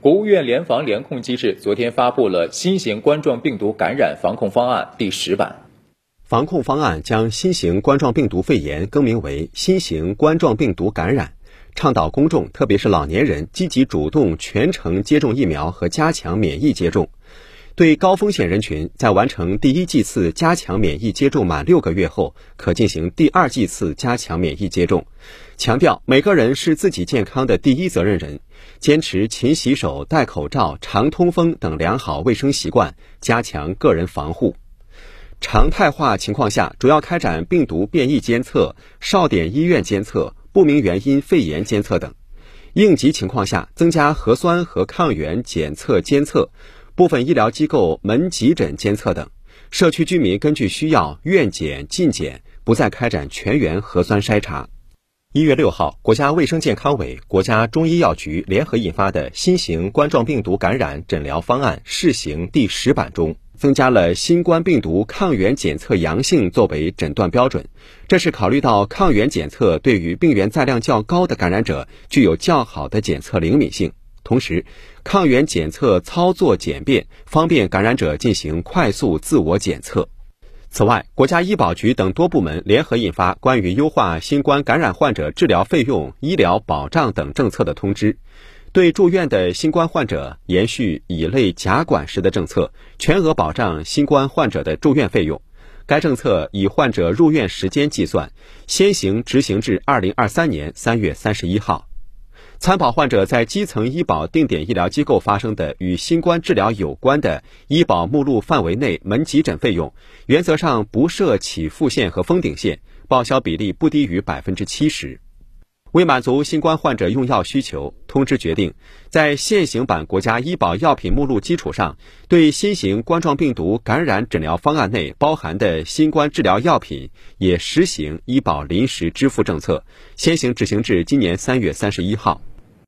国务院联防联控机制昨天发布了新型冠状病毒感染防控方案第十版。防控方案将新型冠状病毒肺炎更名为新型冠状病毒感染，倡导公众，特别是老年人，积极主动全程接种疫苗和加强免疫接种。对高风险人群，在完成第一剂次加强免疫接种满六个月后，可进行第二剂次加强免疫接种。强调每个人是自己健康的第一责任人，坚持勤洗手、戴口罩、常通风等良好卫生习惯，加强个人防护。常态化情况下，主要开展病毒变异监测、哨点医院监测、不明原因肺炎监测等；应急情况下，增加核酸和抗原检测监测。部分医疗机构门急诊监测等，社区居民根据需要院检进检，不再开展全员核酸筛查。一月六号，国家卫生健康委、国家中医药局联合印发的新型冠状病毒感染诊疗方案试行第十版中，增加了新冠病毒抗原检测阳性作为诊断标准。这是考虑到抗原检测对于病原载量较高的感染者具有较好的检测灵敏性。同时，抗原检测操作简便，方便感染者进行快速自我检测。此外，国家医保局等多部门联合印发关于优化新冠感染患者治疗费用、医疗保障等政策的通知，对住院的新冠患者延续乙类甲管式的政策，全额保障新冠患者的住院费用。该政策以患者入院时间计算，先行执行至二零二三年三月三十一号。参保患者在基层医保定点医疗机构发生的与新冠治疗有关的医保目录范围内门急诊费用，原则上不设起付线和封顶线，报销比例不低于百分之七十。为满足新冠患者用药需求，通知决定，在现行版国家医保药品目录基础上，对新型冠状病毒感染诊疗方案内包含的新冠治疗药品，也实行医保临时支付政策，先行执行至今年三月三十一号。